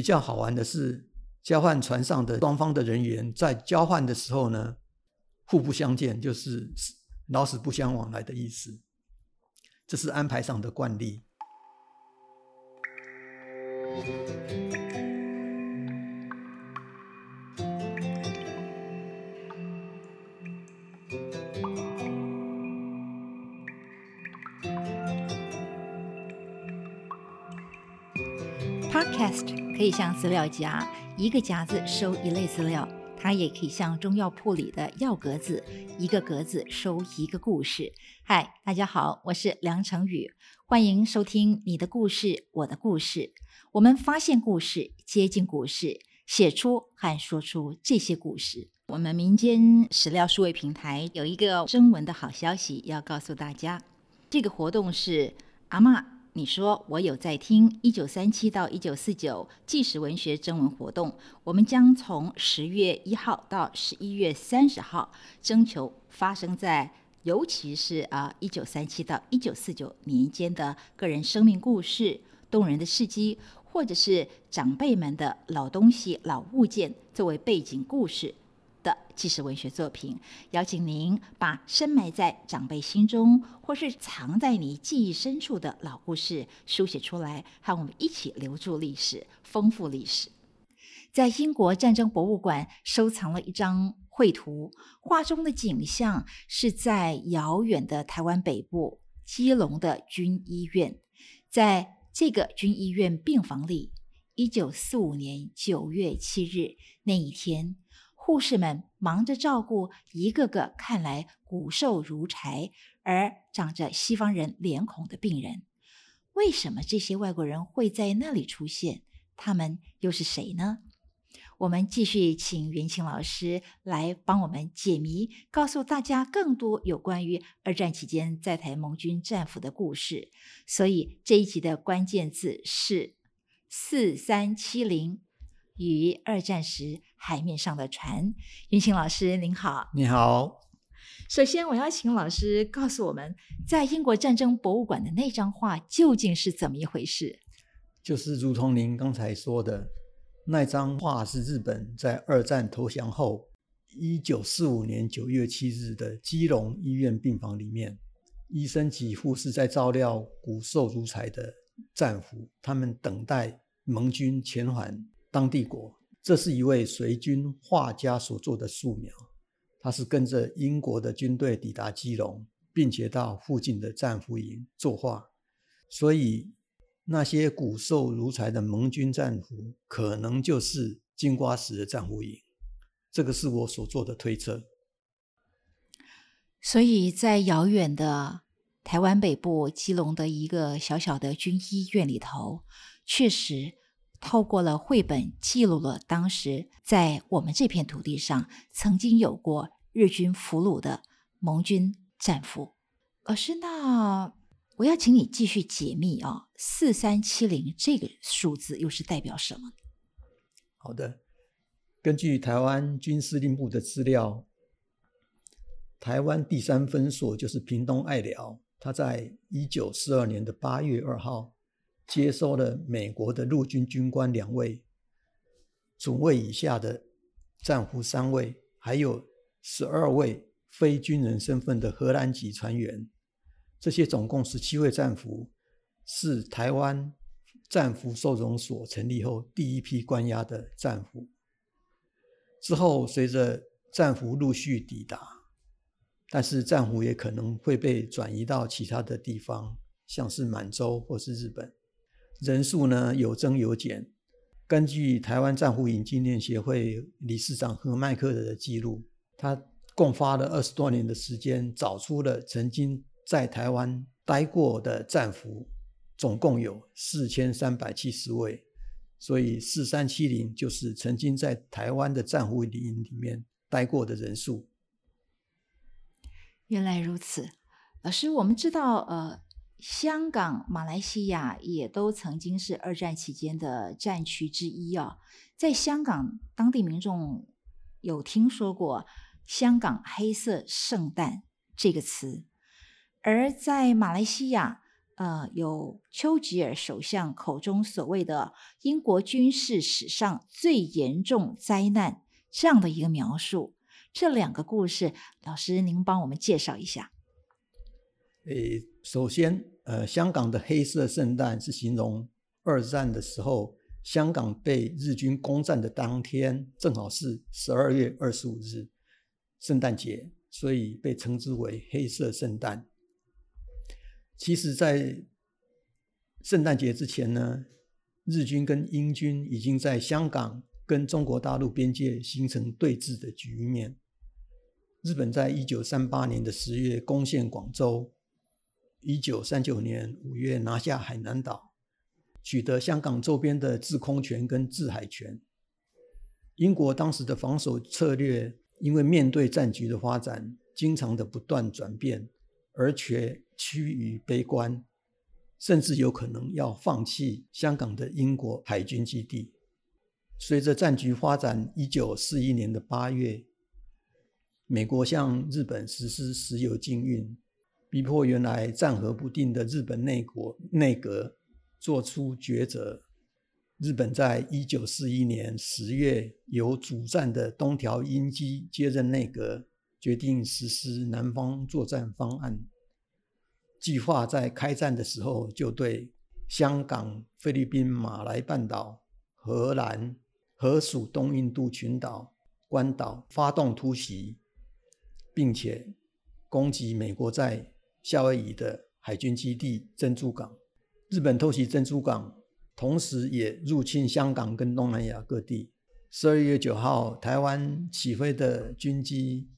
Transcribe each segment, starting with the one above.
比较好玩的是，交换船上的双方的人员在交换的时候呢，互不相见，就是老死不相往来的意思。这是安排上的惯例。可以像资料夹，一个夹子收一类资料；它也可以像中药铺里的药格子，一个格子收一个故事。嗨，大家好，我是梁成宇，欢迎收听你的故事，我的故事。我们发现故事，接近故事，写出和说出这些故事。我们民间史料数位平台有一个征文的好消息要告诉大家，这个活动是阿妈。你说我有在听一九三七到一九四九纪实文学征文活动，我们将从十月一号到十一月三十号征求发生在尤其是啊一九三七到一九四九年间的个人生命故事、动人的事迹，或者是长辈们的老东西、老物件作为背景故事。的纪实文学作品，邀请您把深埋在长辈心中，或是藏在你记忆深处的老故事书写出来，和我们一起留住历史，丰富历史。在英国战争博物馆收藏了一张绘图，画中的景象是在遥远的台湾北部基隆的军医院，在这个军医院病房里，一九四五年九月七日那一天。护士们忙着照顾一个个看来骨瘦如柴而长着西方人脸孔的病人。为什么这些外国人会在那里出现？他们又是谁呢？我们继续请袁清老师来帮我们解谜，告诉大家更多有关于二战期间在台盟军战俘的故事。所以这一集的关键字是四三七零。与二战时海面上的船，云清老师您好，你好。首先，我要请老师告诉我们，在英国战争博物馆的那张画究竟是怎么一回事？就是如同您刚才说的，那张画是日本在二战投降后，一九四五年九月七日的基隆医院病房里面，医生及护士在照料骨瘦如柴的战俘，他们等待盟军遣返。当地国，这是一位随军画家所做的素描。他是跟着英国的军队抵达基隆，并且到附近的战俘营作画。所以，那些骨瘦如柴的盟军战俘，可能就是金瓜石的战俘营。这个是我所做的推测。所以在遥远的台湾北部基隆的一个小小的军医院里头，确实。透过了绘本，记录了当时在我们这片土地上曾经有过日军俘虏的盟军战俘。老师，那我要请你继续解密啊！四三七零这个数字又是代表什么？好的，根据台湾军司令部的资料，台湾第三分所就是屏东爱寮，他在一九四二年的八月二号。接收了美国的陆军军官两位，准尉以下的战俘三位，还有十二位非军人身份的荷兰籍船员。这些总共十七位战俘，是台湾战俘收容所成立后第一批关押的战俘。之后，随着战俘陆续抵达，但是战俘也可能会被转移到其他的地方，像是满洲或是日本。人数呢有增有减。根据台湾战俘营纪念协会理事长何麦克的记录，他共花了二十多年的时间，找出了曾经在台湾待过的战俘，总共有四千三百七十位。所以四三七零就是曾经在台湾的战俘营里面待过的人数。原来如此，老师，我们知道，呃。香港、马来西亚也都曾经是二战期间的战区之一啊。在香港，当地民众有听说过“香港黑色圣诞”这个词；而在马来西亚，呃，有丘吉尔首相口中所谓的英国军事史上最严重灾难这样的一个描述。这两个故事，老师您帮我们介绍一下。诶，首先，呃，香港的黑色圣诞是形容二战的时候，香港被日军攻占的当天，正好是十二月二十五日，圣诞节，所以被称之为黑色圣诞。其实，在圣诞节之前呢，日军跟英军已经在香港跟中国大陆边界形成对峙的局面。日本在一九三八年的十月攻陷广州，一九三九年五月拿下海南岛，取得香港周边的制空权跟制海权。英国当时的防守策略，因为面对战局的发展，经常的不断转变，而且。趋于悲观，甚至有可能要放弃香港的英国海军基地。随着战局发展，一九四一年的八月，美国向日本实施石油禁运，逼迫原来战和不定的日本内国内阁做出抉择。日本在一九四一年十月，由主战的东条英机接任内阁，决定实施南方作战方案。计划在开战的时候就对香港、菲律宾、马来半岛、荷兰、荷属东印度群岛、关岛发动突袭，并且攻击美国在夏威夷的海军基地珍珠港。日本偷袭珍珠港，同时也入侵香港跟东南亚各地。十二月九号，台湾起飞的军机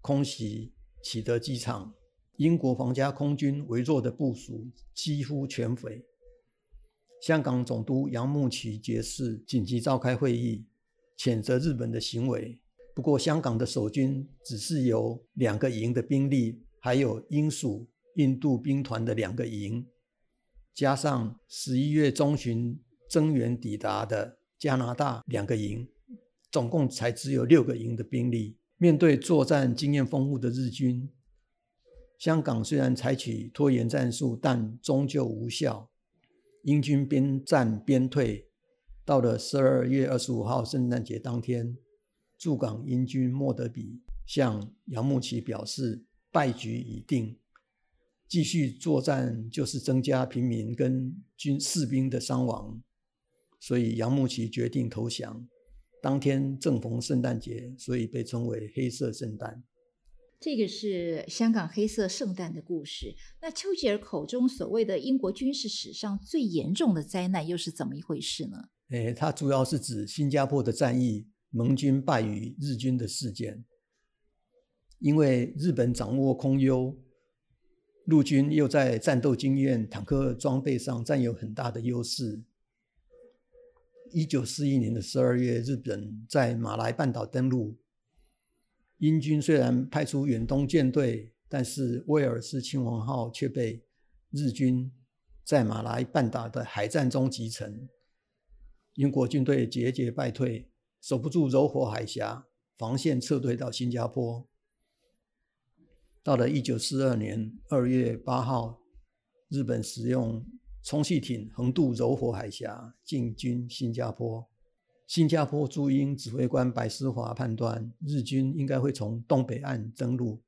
空袭启德机场。英国皇家空军微弱的部署几乎全毁。香港总督杨慕琦爵士紧急召开会议，谴责日本的行为。不过，香港的守军只是由两个营的兵力，还有英属印度兵团的两个营，加上十一月中旬增援抵达的加拿大两个营，总共才只有六个营的兵力。面对作战经验丰富的日军。香港虽然采取拖延战术，但终究无效。英军边战边退，到了十二月二十五号圣诞节当天，驻港英军莫德比向杨慕琦表示败局已定，继续作战就是增加平民跟军士兵的伤亡，所以杨慕琦决定投降。当天正逢圣诞节，所以被称为黑色圣诞。这个是香港黑色圣诞的故事。那丘吉尔口中所谓的英国军事史上最严重的灾难又是怎么一回事呢？诶，它主要是指新加坡的战役，盟军败于日军的事件。因为日本掌握空优，陆军又在战斗经验、坦克装备上占有很大的优势。一九四一年的十二月，日本在马来半岛登陆。英军虽然派出远东舰队，但是威尔斯亲王号却被日军在马来半岛的海战中击沉。英国军队节节败退，守不住柔佛海峡防线，撤退到新加坡。到了一九四二年二月八号，日本使用充气艇横渡柔佛海峡，进军新加坡。新加坡驻英指挥官白思华判断，日军应该会从东北岸登陆，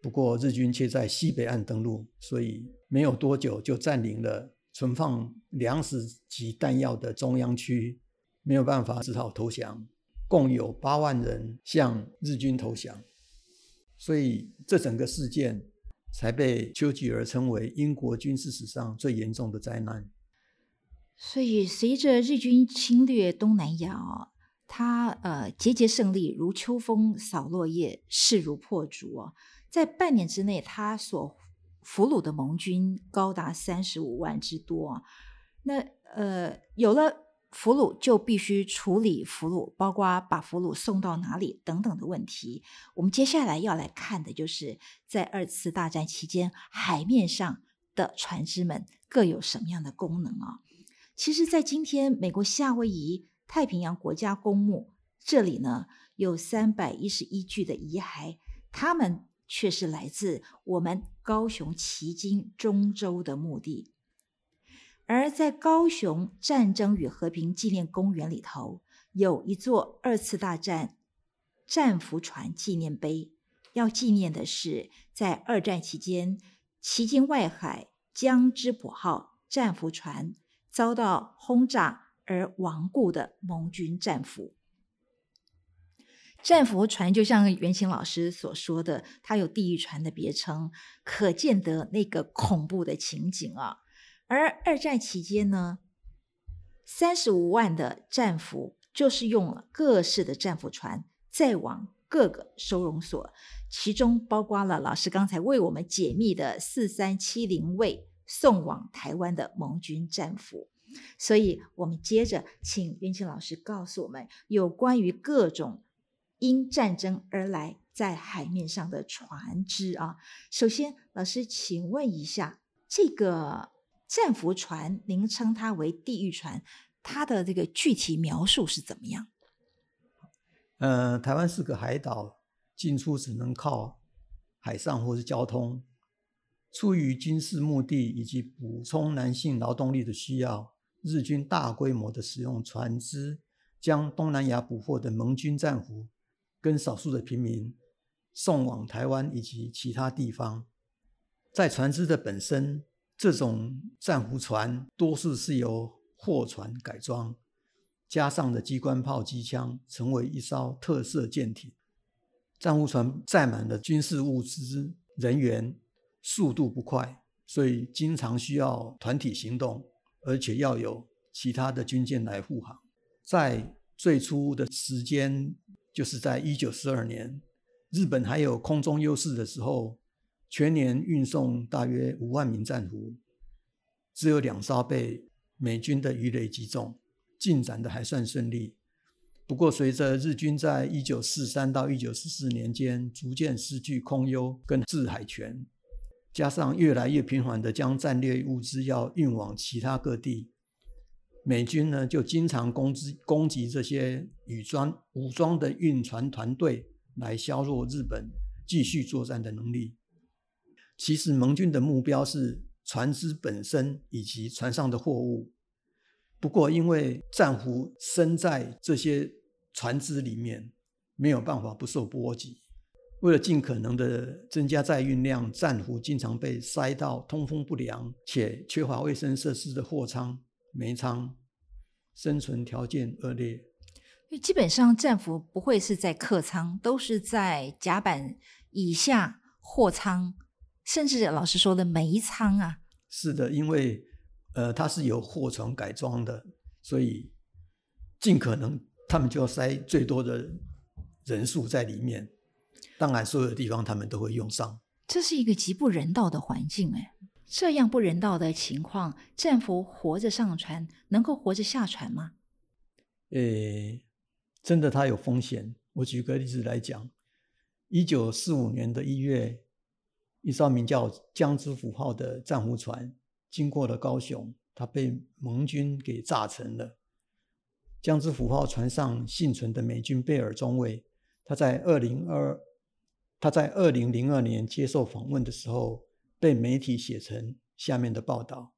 不过日军却在西北岸登陆，所以没有多久就占领了存放粮食及弹药的中央区，没有办法，只好投降。共有八万人向日军投降，所以这整个事件才被丘吉尔称为英国军事史上最严重的灾难。所以，随着日军侵略东南亚哦，他呃节节胜利，如秋风扫落叶，势如破竹哦。在半年之内，他所俘虏的盟军高达三十五万之多。那呃，有了俘虏，就必须处理俘虏，包括把俘虏送到哪里等等的问题。我们接下来要来看的就是在二次大战期间，海面上的船只们各有什么样的功能啊？其实，在今天，美国夏威夷太平洋国家公墓这里呢，有三百一十一具的遗骸，他们却是来自我们高雄旗津中州的墓地。而在高雄战争与和平纪念公园里头，有一座二次大战战俘船纪念碑，要纪念的是在二战期间旗津外海江之浦号战俘船遭到轰炸而亡故的盟军战俘。战俘船就像袁琴老师所说的，它有地狱船的别称，可见得那个恐怖的情景啊。而二战期间呢，三十五万的战俘就是用了各式的战俘船，再往各个收容所，其中包括了老师刚才为我们解密的四三七零位送往台湾的盟军战俘。所以，我们接着请袁清老师告诉我们有关于各种。因战争而来在海面上的船只啊，首先，老师，请问一下，这个战俘船，您称它为地狱船，它的这个具体描述是怎么样？呃，台湾是个海岛，进出只能靠海上或是交通。出于军事目的以及补充男性劳动力的需要，日军大规模的使用船只，将东南亚捕获的盟军战俘。跟少数的平民送往台湾以及其他地方，在船只的本身，这种战俘船多数是由货船改装，加上的机关炮机枪，成为一艘特色舰艇。战俘船载满了军事物资、人员，速度不快，所以经常需要团体行动，而且要有其他的军舰来护航。在最初的时间。就是在一九四二年，日本还有空中优势的时候，全年运送大约五万名战俘，只有两艘被美军的鱼雷击中，进展的还算顺利。不过，随着日军在一九四三到一九四四年间逐渐失去空优跟制海权，加上越来越频繁的将战略物资要运往其他各地。美军呢，就经常攻击攻击这些武装武装的运船团队，来削弱日本继续作战的能力。其实盟军的目标是船只本身以及船上的货物。不过，因为战俘身在这些船只里面，没有办法不受波及。为了尽可能的增加载运量，战俘经常被塞到通风不良且缺乏卫生设施的货舱。煤舱生存条件恶劣，因为基本上战俘不会是在客舱，都是在甲板以下货舱，甚至老师说的煤仓啊。是的，因为呃它是由货船改装的，所以尽可能他们就要塞最多的人数在里面。当然，所有的地方他们都会用上。这是一个极不人道的环境，哎。这样不人道的情况，战俘活着上船，能够活着下船吗？诶，真的，它有风险。我举个例子来讲，一九四五年的一月，一艘名叫“江之虎号”的战俘船经过了高雄，它被盟军给炸沉了。江之虎号船上幸存的美军贝尔中尉，他在二零二他在二零零二年接受访问的时候。被媒体写成下面的报道：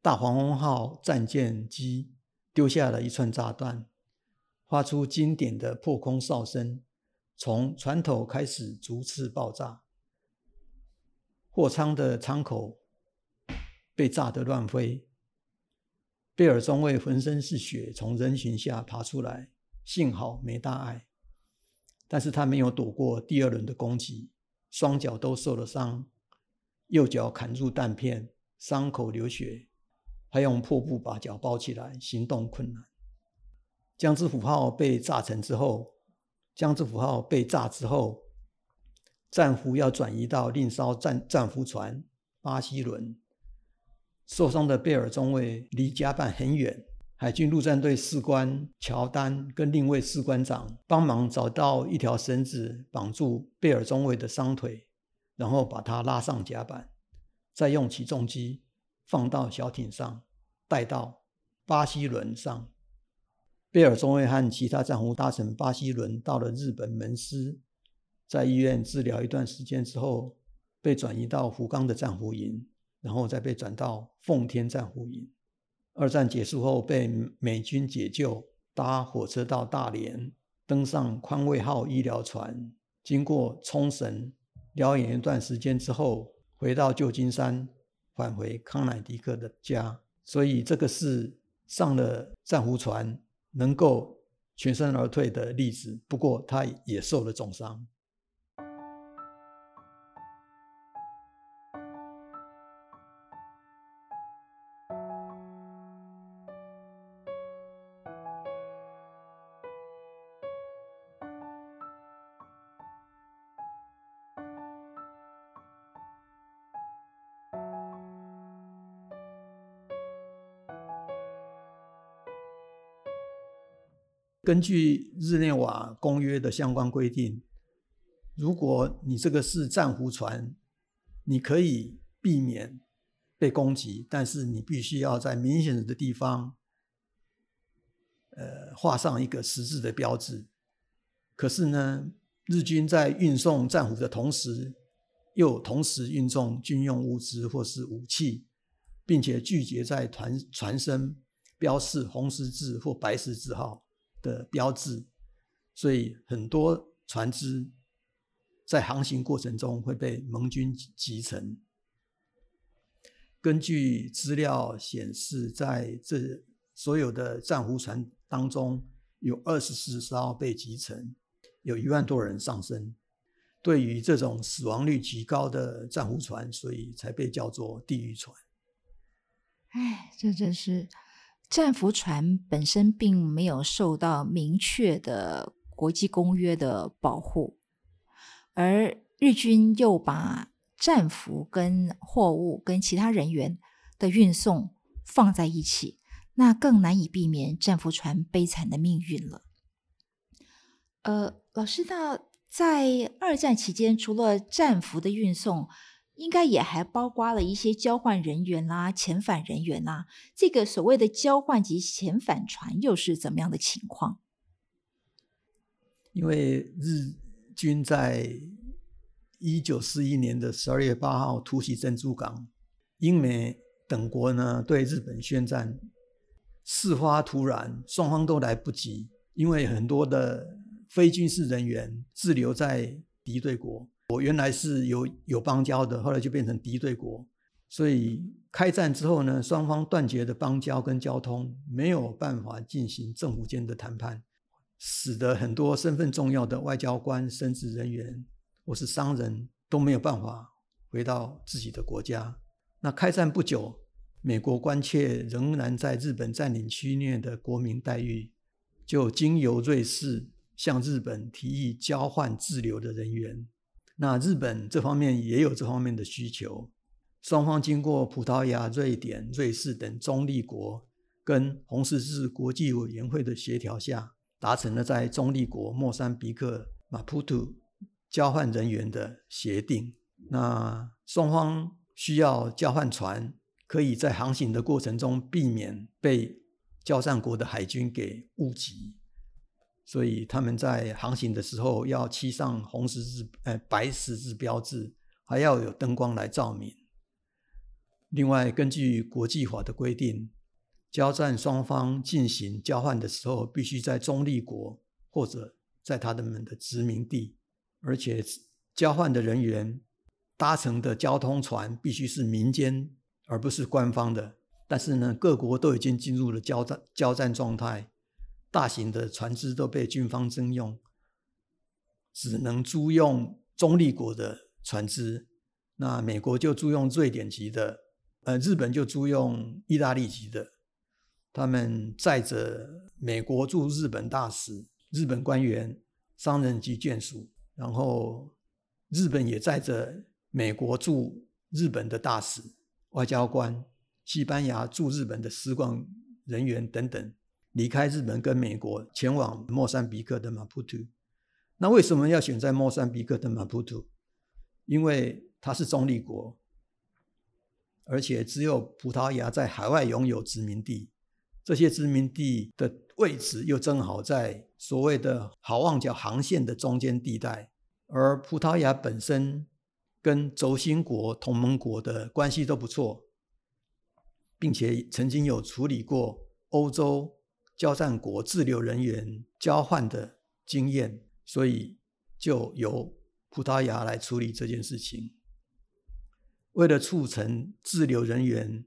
大黄蜂号战舰机丢下了一串炸弹，发出经典的破空哨声，从船头开始逐次爆炸，货舱的舱口被炸得乱飞。贝尔中尉浑身是血，从人群下爬出来，幸好没大碍，但是他没有躲过第二轮的攻击，双脚都受了伤。右脚砍入弹片，伤口流血，他用破布把脚包起来，行动困难。江之虎号被炸沉之后，江之虎号被炸之后，战俘要转移到另艘战战俘船巴西轮。受伤的贝尔中尉离甲板很远，海军陆战队士官乔丹跟另一位士官长帮忙找到一条绳子绑住贝尔中尉的伤腿。然后把他拉上甲板，再用起重机放到小艇上，带到巴西轮上。贝尔中尉和其他战俘搭乘巴西轮到了日本门司，在医院治疗一段时间之后，被转移到福冈的战俘营，然后再被转到奉天战俘营。二战结束后被美军解救，搭火车到大连，登上宽慰号医疗船，经过冲绳疗养一段时间之后，回到旧金山，返回康乃狄克的家。所以这个是上了战俘船能够全身而退的例子。不过他也受了重伤。根据日内瓦公约的相关规定，如果你这个是战俘船，你可以避免被攻击，但是你必须要在明显的地方，呃，画上一个十字的标志。可是呢，日军在运送战俘的同时，又同时运送军用物资或是武器，并且拒绝在船船身标示红十字或白十字号。的标志，所以很多船只在航行过程中会被盟军击沉。根据资料显示，在这所有的战俘船当中，有二十四艘被击沉，有一万多人丧生。对于这种死亡率极高的战俘船，所以才被叫做“地狱船”。哎，这真是。战俘船本身并没有受到明确的国际公约的保护，而日军又把战俘跟货物跟其他人员的运送放在一起，那更难以避免战俘船悲惨的命运了。呃，老师，那在二战期间，除了战俘的运送，应该也还包括了一些交换人员啦、遣返人员啦。这个所谓的交换及遣返船又是怎么样的情况？因为日军在一九四一年的十二月八号突袭珍珠港，英美等国呢对日本宣战，事发突然，双方都来不及，因为很多的非军事人员滞留在敌对国。我原来是有有邦交的，后来就变成敌对国，所以开战之后呢，双方断绝的邦交跟交通，没有办法进行政府间的谈判，使得很多身份重要的外交官、升职人员或是商人都没有办法回到自己的国家。那开战不久，美国关切仍然在日本占领区内的国民待遇，就经由瑞士向日本提议交换滞留的人员。那日本这方面也有这方面的需求，双方经过葡萄牙、瑞典、瑞士等中立国跟红十字国际委员会的协调下，达成了在中立国莫桑比克马普图交换人员的协定。那双方需要交换船，可以在航行的过程中避免被交战国的海军给误击。所以他们在航行的时候要漆上红十字、呃白十字标志，还要有灯光来照明。另外，根据国际法的规定，交战双方进行交换的时候，必须在中立国或者在他们的殖民地，而且交换的人员搭乘的交通船必须是民间而不是官方的。但是呢，各国都已经进入了交战交战状态。大型的船只都被军方征用，只能租用中立国的船只。那美国就租用瑞典级的，呃，日本就租用意大利级的。他们载着美国驻日本大使、日本官员、商人及眷属，然后日本也载着美国驻日本的大使、外交官、西班牙驻日本的使馆人员等等。离开日本跟美国，前往莫桑比克的马普图。那为什么要选在莫桑比克的马普图？因为它是中立国，而且只有葡萄牙在海外拥有殖民地，这些殖民地的位置又正好在所谓的好望角航线的中间地带，而葡萄牙本身跟轴心国、同盟国的关系都不错，并且曾经有处理过欧洲交战国滞留人员交换的经验，所以就由葡萄牙来处理这件事情。为了促成滞留人员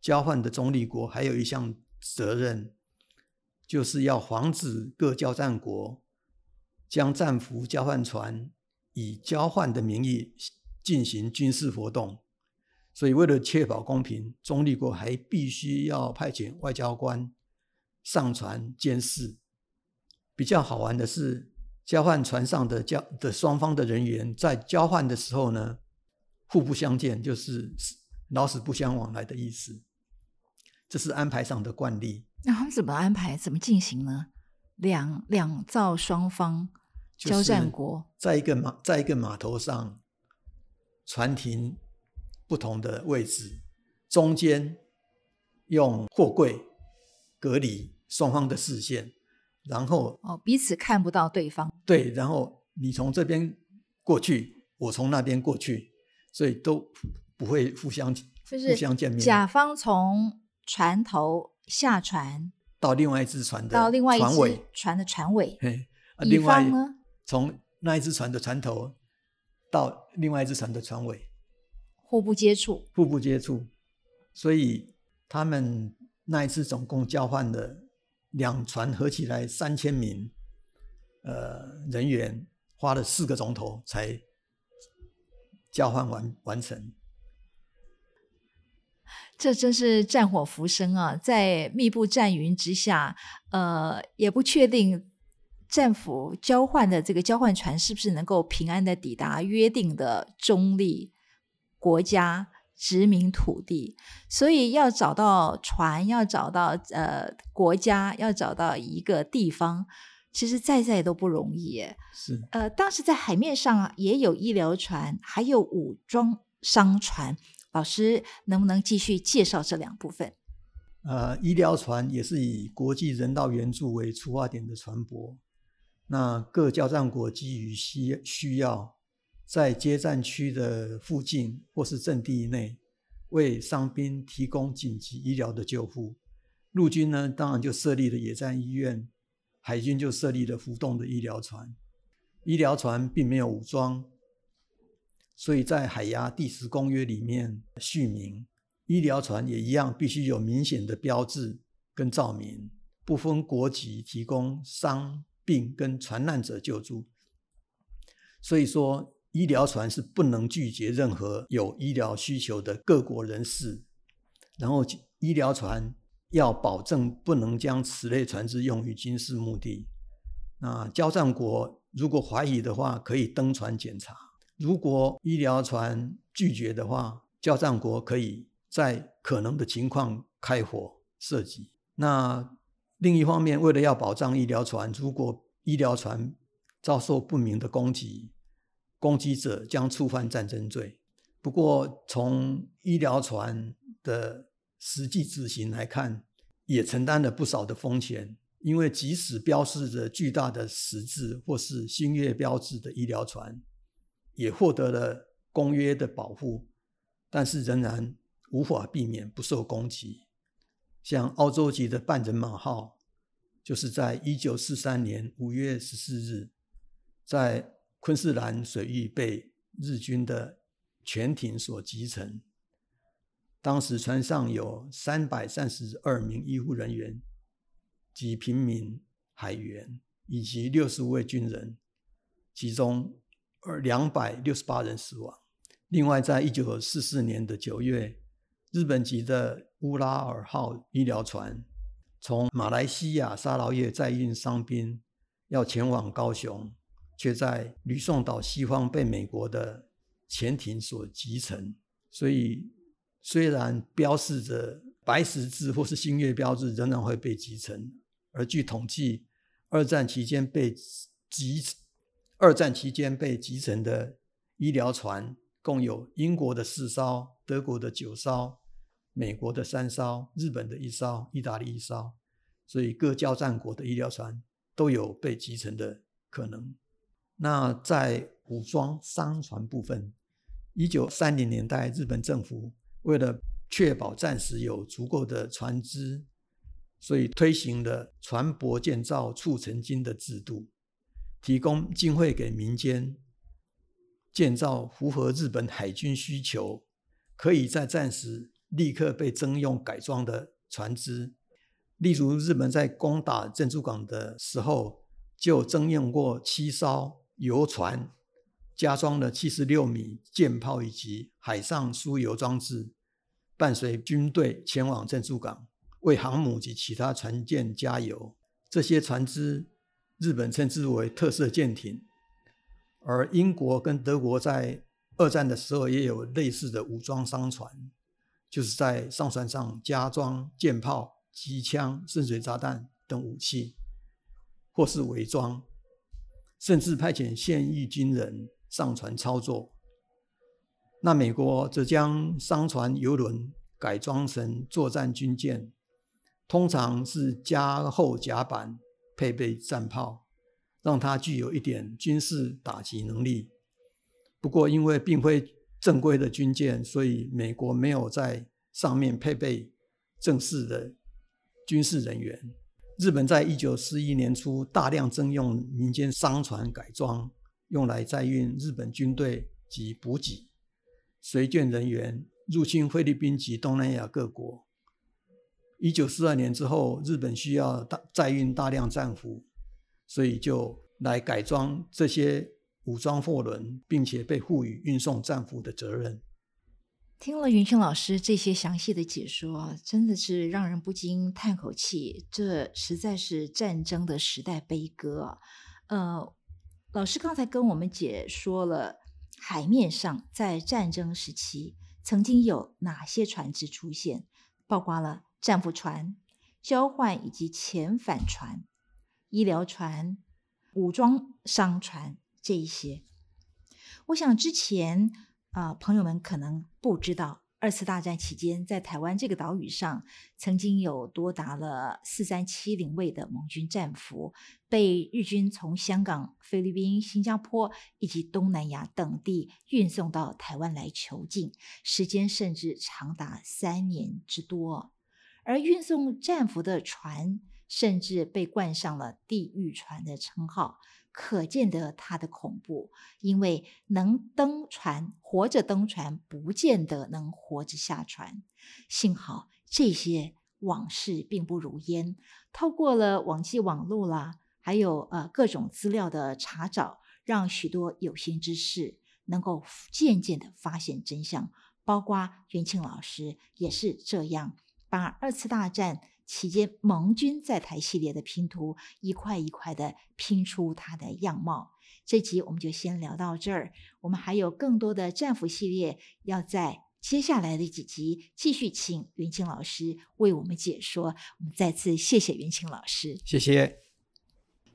交换的中立国，还有一项责任，就是要防止各交战国将战俘交换船以交换的名义进行军事活动。所以，为了确保公平，中立国还必须要派遣外交官上船监视。比较好玩的是，交换船上的交的双方的人员在交换的时候呢。互不相见，就是老死不相往来的意思。这是安排上的惯例。那他们怎么安排？怎么进行呢？两两造双方交战国，在一个码，在一个码头上，船停不同的位置，中间用货柜隔离双方的视线，然后哦，彼此看不到对方。对，然后你从这边过去，我从那边过去。所以都不会互相就是互相见面。甲方从船头下船到另外一只船的到另外一船尾船的船尾，嘿，乙方呢从那一只船的船头到另外一只船的船尾，互不接触，互不接触。所以他们那一次总共交换了两船合起来三千名呃人员，花了四个钟头才。交换完完成，这真是战火浮生啊！在密布战云之下，呃，也不确定战俘交换的这个交换船是不是能够平安的抵达约定的中立国家殖民土地，所以要找到船，要找到呃国家，要找到一个地方。其实再再都不容易耶。是，呃，当时在海面上也有医疗船，还有武装商船。老师能不能继续介绍这两部分？呃，医疗船也是以国际人道援助为出发点的船舶。那各交战国基于需需要，在接战区的附近或是阵地内，为伤兵提供紧急医疗的救护。陆军呢，当然就设立了野战医院。海军就设立了浮动的医疗船，医疗船并没有武装，所以在海牙第十公约里面续名，医疗船也一样必须有明显的标志跟照明，不分国籍提供伤病跟传染者救助。所以说，医疗船是不能拒绝任何有医疗需求的各国人士，然后医疗船。要保证不能将此类船只用于军事目的。那交战国如果怀疑的话，可以登船检查；如果医疗船拒绝的话，交战国可以在可能的情况开火射击。那另一方面，为了要保障医疗船，如果医疗船遭受不明的攻击，攻击者将触犯战争罪。不过，从医疗船的实际执行来看，也承担了不少的风险，因为即使标示着巨大的十字或是星月标志的医疗船，也获得了公约的保护，但是仍然无法避免不受攻击。像澳洲级的半人马号，就是在一九四三年五月十四日，在昆士兰水域被日军的潜艇所击沉。当时船上有三百三十二名医护人员及平民海员，以及六十五位军人，其中二两百六十八人死亡。另外，在一九四四年的九月，日本籍的乌拉尔号医疗船从马来西亚沙劳越载运伤兵，要前往高雄，却在吕宋岛西方被美国的潜艇所击沉。所以。虽然标示着白十字或是星月标志，仍然会被击沉。而据统计，二战期间被击二战期间被击沉的医疗船共有英国的四艘、德国的九艘、美国的三艘、日本的一艘、意大利一艘。所以各交战国的医疗船都有被击沉的可能。那在武装商船部分。一九三零年代，日本政府为了确保战时有足够的船只，所以推行了船舶建造促成金的制度，提供经费给民间建造符合日本海军需求、可以在战时立刻被征用改装的船只。例如，日本在攻打珍珠港的时候，就征用过七艘游船。加装了七十六米舰炮以及海上输油装置，伴随军队前往珍珠港，为航母及其他船舰加油。这些船只，日本称之为特色舰艇。而英国跟德国在二战的时候也有类似的武装商船，就是在商船上加装舰炮、机枪、深水炸弹等武器，或是伪装，甚至派遣现役军人。上船操作，那美国则将商船、游轮改装成作战军舰，通常是加厚甲板，配备战炮，让它具有一点军事打击能力。不过，因为并非正规的军舰，所以美国没有在上面配备正式的军事人员。日本在一九四一年初大量征用民间商船改装。用来载运日本军队及补给、随舰人员入侵菲律宾及东南亚各国。一九四二年之后，日本需要大载运大量战俘，所以就来改装这些武装货轮，并且被赋予运送战俘的责任。听了云清老师这些详细的解说，真的是让人不禁叹口气。这实在是战争的时代悲歌。呃。老师刚才跟我们解说了海面上在战争时期曾经有哪些船只出现，包括了战俘船、交换以及遣返船、医疗船、武装商船这一些。我想之前啊，朋友们可能不知道。二次大战期间，在台湾这个岛屿上，曾经有多达了四三七零位的盟军战俘被日军从香港、菲律宾、新加坡以及东南亚等地运送到台湾来囚禁，时间甚至长达三年之多。而运送战俘的船，甚至被冠上了“地狱船”的称号。可见得它的恐怖，因为能登船、活着登船，不见得能活着下船。幸好这些往事并不如烟，透过了网际网络啦，还有呃各种资料的查找，让许多有心之士能够渐渐的发现真相。包括元庆老师也是这样，把二次大战。期间，盟军在台系列的拼图一块一块的拼出它的样貌。这集我们就先聊到这儿，我们还有更多的战俘系列要在接下来的几集继续请云清老师为我们解说。我们再次谢谢云清老师，谢谢。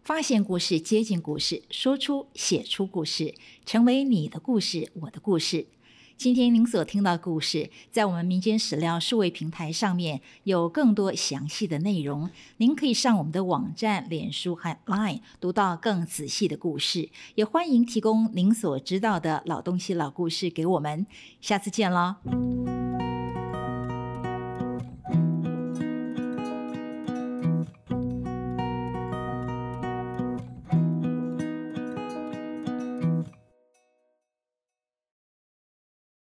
发现故事，接近故事，说出写出故事，成为你的故事，我的故事。今天您所听到的故事，在我们民间史料数位平台上面有更多详细的内容，您可以上我们的网站、脸书和 Line 读到更仔细的故事。也欢迎提供您所知道的老东西、老故事给我们。下次见喽！